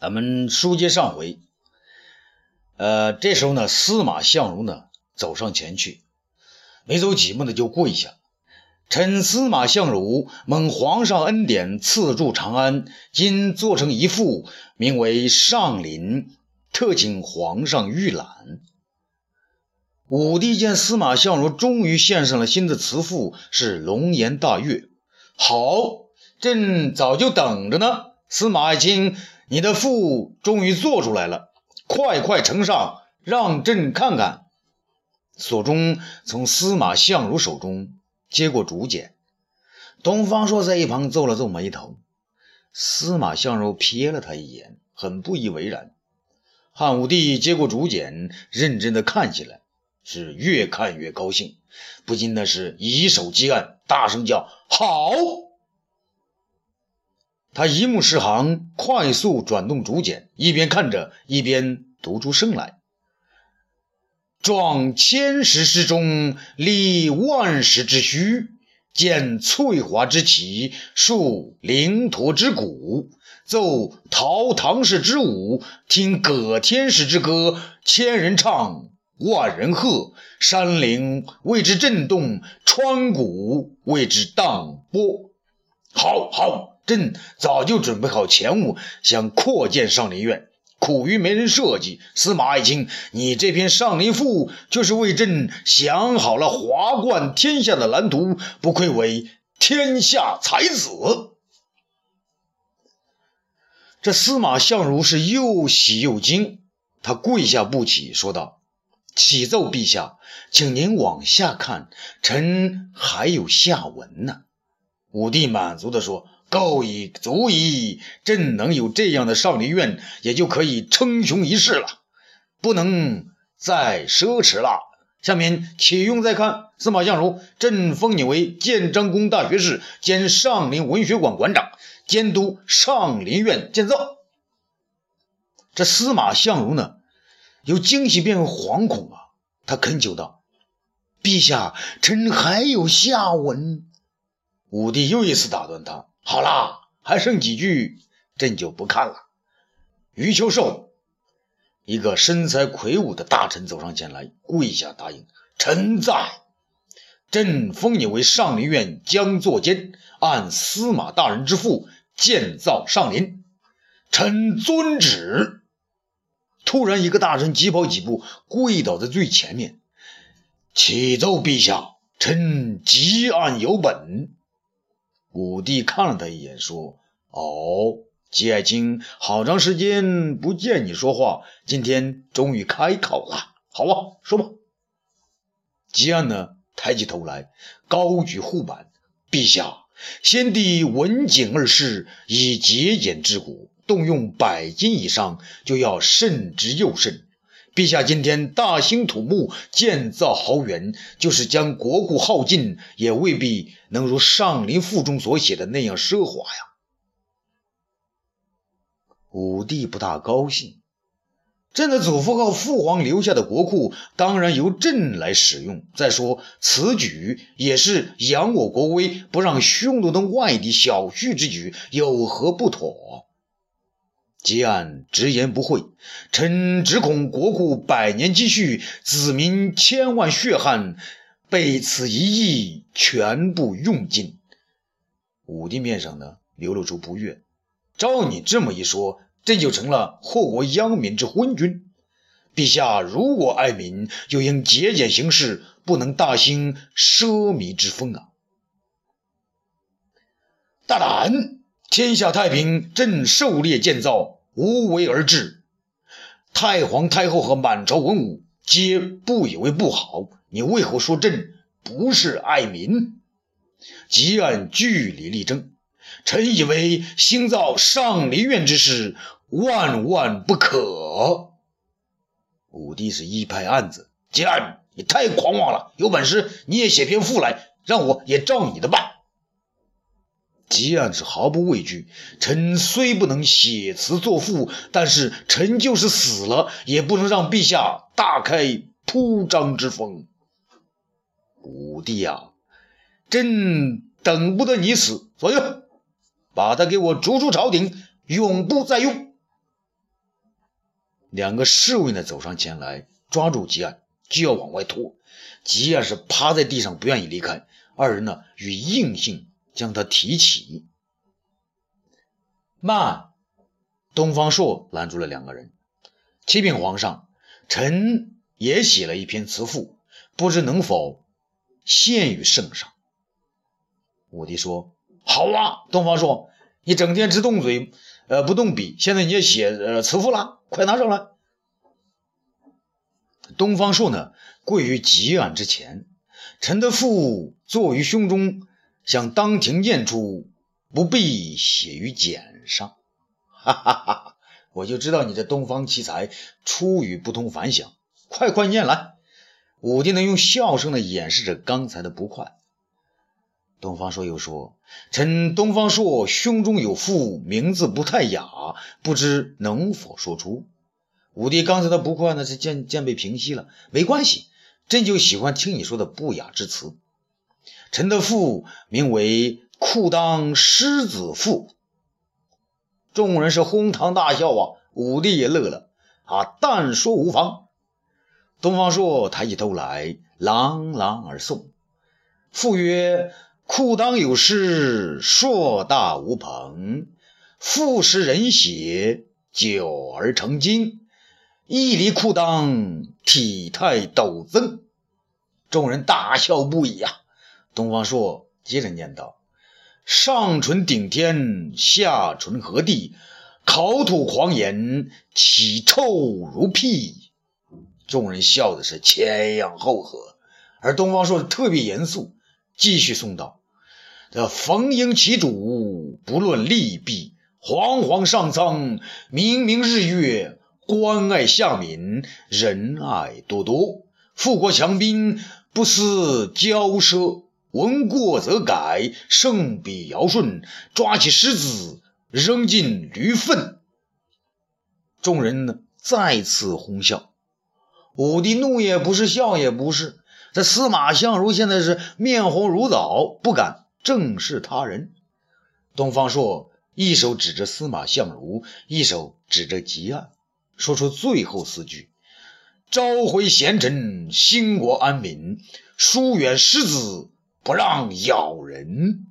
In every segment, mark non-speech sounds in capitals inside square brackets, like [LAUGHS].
咱们书接上回，呃，这时候呢，司马相如呢走上前去，没走几步呢就跪下。臣司马相如蒙皇上恩典赐住长安，今做成一副，名为《上林》，特请皇上御览。武帝见司马相如终于献上了新的词赋，是龙颜大悦。好，朕早就等着呢。司马爱卿，你的赋终于做出来了，快快呈上，让朕看看。索中从司马相如手中。接过竹简，东方朔在一旁皱了皱眉头。司马相如瞥了他一眼，很不以为然。汉武帝接过竹简，认真的看起来，是越看越高兴，不禁的是以手击案，大声叫好。他一目十行，快速转动竹简，一边看着，一边读出声来。壮千石之中，立万石之虚；见翠华之旗，树灵驼之鼓；奏陶唐氏之舞，听葛天氏之歌。千人唱，万人和，山陵为之震动，川谷为之荡波。好好，朕早就准备好钱物，想扩建上林苑。苦于没人设计，司马爱卿，你这篇《上林赋》就是为朕想好了华冠天下的蓝图，不愧为天下才子。这司马相如是又喜又惊，他跪下不起，说道：“启奏陛下，请您往下看，臣还有下文呢。”武帝满足地说。够矣，足矣！朕能有这样的上林苑，也就可以称雄一世了，不能再奢侈了。下面启用再看，司马相如，朕封你为建章宫大学士兼上林文学馆馆长，监督上林苑建造。这司马相如呢，由惊喜变为惶恐啊！他恳求道：“陛下，臣还有下文。”武帝又一次打断他。好啦，还剩几句，朕就不看了。余秋寿，一个身材魁梧的大臣走上前来，跪下答应：“臣在。朕封你为上林苑将作监，按司马大人之父建造上林。臣遵旨。”突然，一个大臣急跑几步，跪倒在最前面，启奏陛下，臣急案有本。武帝看了他一眼，说：“哦，季爱卿，好长时间不见你说话，今天终于开口了。好啊，说吧。”吉安呢，抬起头来，高举护板：“陛下，先帝文景二世以节俭治国，动用百金以上，就要慎之又慎。”陛下今天大兴土木，建造豪园，就是将国库耗尽，也未必能如《上林赋》中所写的那样奢华呀。武帝不大高兴，朕的祖父和父皇留下的国库，当然由朕来使用。再说此举也是扬我国威，不让匈奴等外地小觑之举，有何不妥？吉安直言不讳，臣只恐国库百年积蓄，子民千万血汗，被此一役全部用尽。武帝面上呢流露出不悦。照你这么一说，朕就成了祸国殃民之昏君。陛下如果爱民，就应节俭行事，不能大兴奢靡之风啊！大胆！天下太平，朕狩猎建造，无为而治。太皇太后和满朝文武皆不以为不好，你为何说朕不是爱民？即按据理力争，臣以为兴造上林苑之事，万万不可。武帝是一拍案子：“吉安，你太狂妄了！有本事你也写篇赋来，让我也照你的办。”吉安是毫不畏惧。臣虽不能写词作赋，但是臣就是死了，也不能让陛下大开铺张之风。武帝呀，朕等不得你死，左右，把他给我逐出朝廷，永不再用。两个侍卫呢走上前来，抓住吉安，就要往外拖。吉安是趴在地上，不愿意离开。二人呢，与硬性将他提起。慢！东方朔拦住了两个人。启禀皇上，臣也写了一篇词赋，不知能否献于圣上。武帝说：“好啊，东方朔，你整天只动嘴，呃，不动笔，现在你也写呃词赋了，快拿上来。”东方朔呢，跪于吉案之前，臣的赋坐于胸中，想当庭念出，不必写于简上。哈哈哈！我就知道你这东方奇才出语不同凡响，快快念来。武帝呢，用笑声呢掩饰着刚才的不快。东方朔又说：“臣东方朔胸中有赋，名字不太雅，不知能否说出。”武帝刚才的不快呢，是渐渐被平息了。没关系，朕就喜欢听你说的不雅之词。臣的父名为《裤裆狮子赋》。众人是哄堂大笑啊！武帝也乐了啊，但说无妨。东方朔抬起头来，朗朗而诵：“父曰。”裤裆有诗，硕大无朋。赋诗人写，久而成精。一离裤裆，体态陡增。众人大笑不已呀。东方朔接着念道：“上唇顶天，下唇合地，口吐狂言，岂臭如屁。”众人笑的是前仰后合，而东方朔特别严肃，继续诵道。这逢迎其主，不论利弊；惶惶上苍，明明日月，关爱下民，仁爱多多。富国强兵，不思骄奢；闻过则改，胜比尧舜。抓起狮子，扔进驴粪。众人呢，再次哄笑。武帝怒也不是，笑也不是。这司马相如现在是面红如枣，不敢。正视他人，东方朔一手指着司马相如，一手指着吉案，说出最后四句：“召回贤臣，兴国安民；疏远狮子，不让咬人。”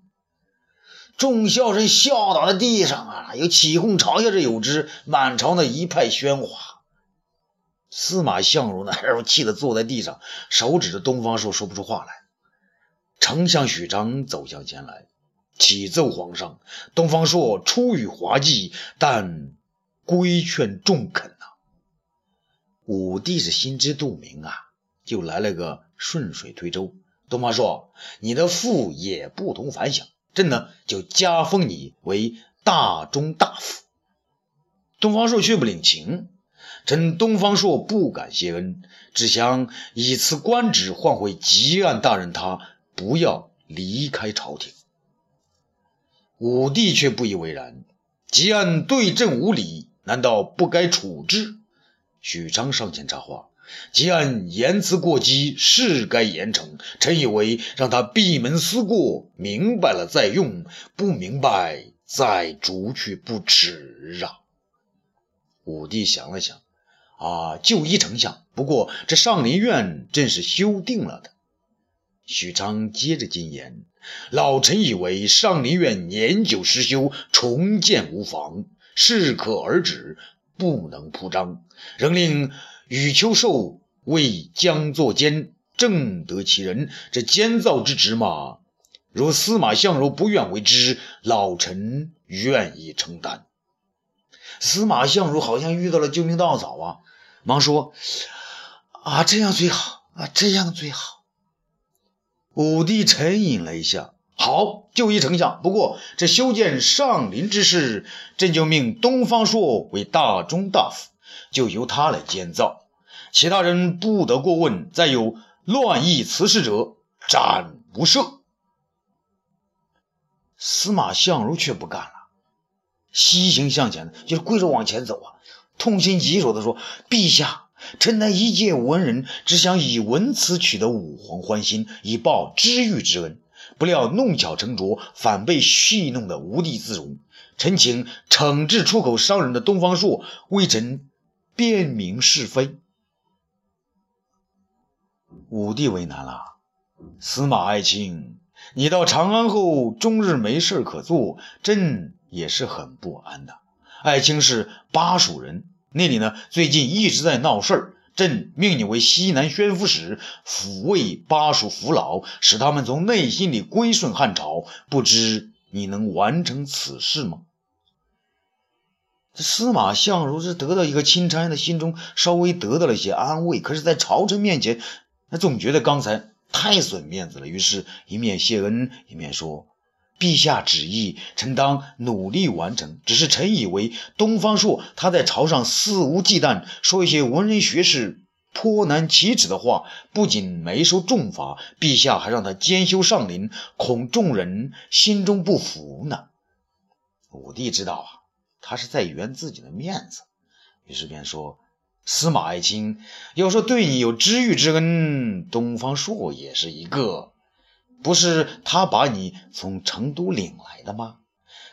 众笑声笑倒在地上啊！有起哄嘲笑着有之，满朝的一派喧哗。司马相如呢，还 [LAUGHS] 是气得坐在地上，手指着东方朔，说不出话来。丞相许昌走向前来，启奏皇上：东方朔出于滑稽，但规劝中肯呐。武帝是心知肚明啊，就来了个顺水推舟。东方朔，你的父也不同凡响，朕呢就加封你为大中大夫。东方朔却不领情，臣东方朔不敢谢恩，只想以此官职换回吉安大人他。不要离开朝廷。武帝却不以为然，吉安对朕无礼，难道不该处置？许昌上前插话：“吉安言辞过激，是该严惩。臣以为让他闭门思过，明白了再用，不明白再逐去不迟啊。”武帝想了想：“啊，就依丞相。不过这上林苑正是修订了的。”许昌接着进言：“老臣以为上林苑年久失修，重建无妨，适可而止，不能铺张。仍令与丘寿为将作监，正得其人。这监造之职嘛，若司马相如不愿为之，老臣愿意承担。”司马相如好像遇到了救命稻草啊，忙说：“啊，这样最好啊，这样最好。”武帝沉吟了一下，好，就依丞相。不过这修建上林之事，朕就命东方朔为大中大夫，就由他来监造，其他人不得过问。再有乱议此事者，斩不赦。司马相如却不干了，西行向前，就是跪着往前走啊，痛心疾首地说：“陛下。”臣乃一介文人，只想以文辞取得武皇欢心，以报知遇之恩。不料弄巧成拙，反被戏弄得无地自容。臣请惩治出口伤人的东方朔，微臣辨明是非。武帝为难了，司马爱卿，你到长安后，终日没事可做，朕也是很不安的。爱卿是巴蜀人，那里呢最近一直在闹事儿。朕命你为西南宣抚使，抚慰巴蜀父老，使他们从内心里归顺汉朝。不知你能完成此事吗？司马相如是得到一个钦差，的心中稍微得到了一些安慰。可是，在朝臣面前，他总觉得刚才太损面子了。于是，一面谢恩，一面说。陛下旨意，臣当努力完成。只是臣以为，东方朔他在朝上肆无忌惮，说一些文人学士颇难启齿的话，不仅没受重罚，陛下还让他兼修上林，恐众人心中不服呢。武帝知道啊，他是在圆自己的面子，于是便说：“司马爱卿要说对你有知遇之恩，东方朔也是一个。”不是他把你从成都领来的吗？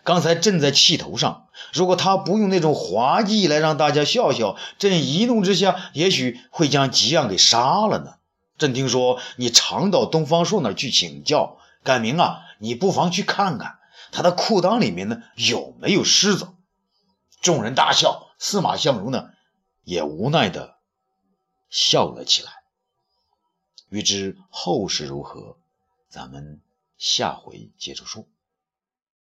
刚才朕在气头上，如果他不用那种滑稽来让大家笑笑，朕一怒之下也许会将吉安给杀了呢。朕听说你常到东方朔那儿去请教，改明啊，你不妨去看看他的裤裆里面呢有没有虱子。众人大笑，司马相如呢也无奈的笑了起来。欲知后事如何？咱们下回接着说。